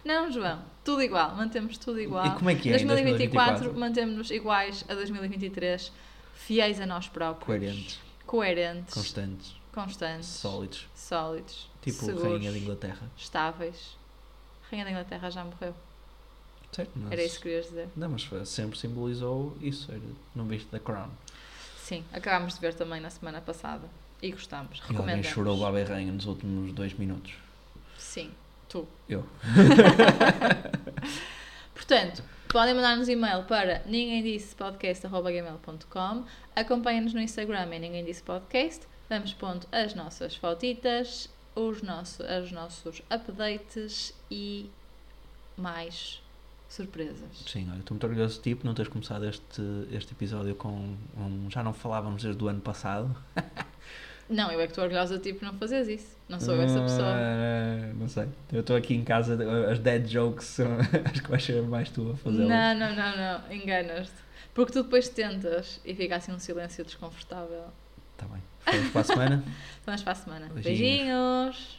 [SPEAKER 1] Não, João, tudo igual, mantemos tudo igual.
[SPEAKER 2] E como é que é em
[SPEAKER 1] 2024,
[SPEAKER 2] 2024?
[SPEAKER 1] mantemos-nos iguais a 2023, fiéis a nós próprios,
[SPEAKER 2] Coerentes,
[SPEAKER 1] coerentes,
[SPEAKER 2] constantes,
[SPEAKER 1] constantes,
[SPEAKER 2] sólidos.
[SPEAKER 1] sólidos,
[SPEAKER 2] Tipo
[SPEAKER 1] seguros,
[SPEAKER 2] Rainha de Inglaterra.
[SPEAKER 1] estáveis. Rainha da Inglaterra já morreu.
[SPEAKER 2] Certo? Mas,
[SPEAKER 1] Era isso que querias dizer.
[SPEAKER 2] Não, mas foi- sempre simbolizou isso. Era, não viste The Crown.
[SPEAKER 1] Sim, acabámos de ver também na semana passada e gostámos.
[SPEAKER 2] E alguém chorou o Baba e Rainha nos últimos dois minutos.
[SPEAKER 1] Sim, tu.
[SPEAKER 2] Eu.
[SPEAKER 1] Portanto, podem mandar-nos e-mail para ninguém disse podcast.gmail.com acompanhem-nos no Instagram em ninguém disse podcast vamos pondo as nossas fotitas os, nosso, os nossos updates e mais surpresas.
[SPEAKER 2] Sim, olha, estou muito orgulhoso de ti por não teres começado este, este episódio com um. Já não falávamos desde o ano passado.
[SPEAKER 1] Não, eu é que estou orgulhosa de ti por não fazeres isso. Não sou eu essa pessoa.
[SPEAKER 2] Ah, não sei. Eu estou aqui em casa, as dead jokes, são- acho que vais ser mais tu a fazê-las.
[SPEAKER 1] Não, não, não, não. Enganas-te. Porque tu depois tentas e fica assim um silêncio desconfortável.
[SPEAKER 2] Tá bem. Falamos para a semana.
[SPEAKER 1] Vamos para a semana.
[SPEAKER 2] Beijinhos.
[SPEAKER 1] Beijinhos.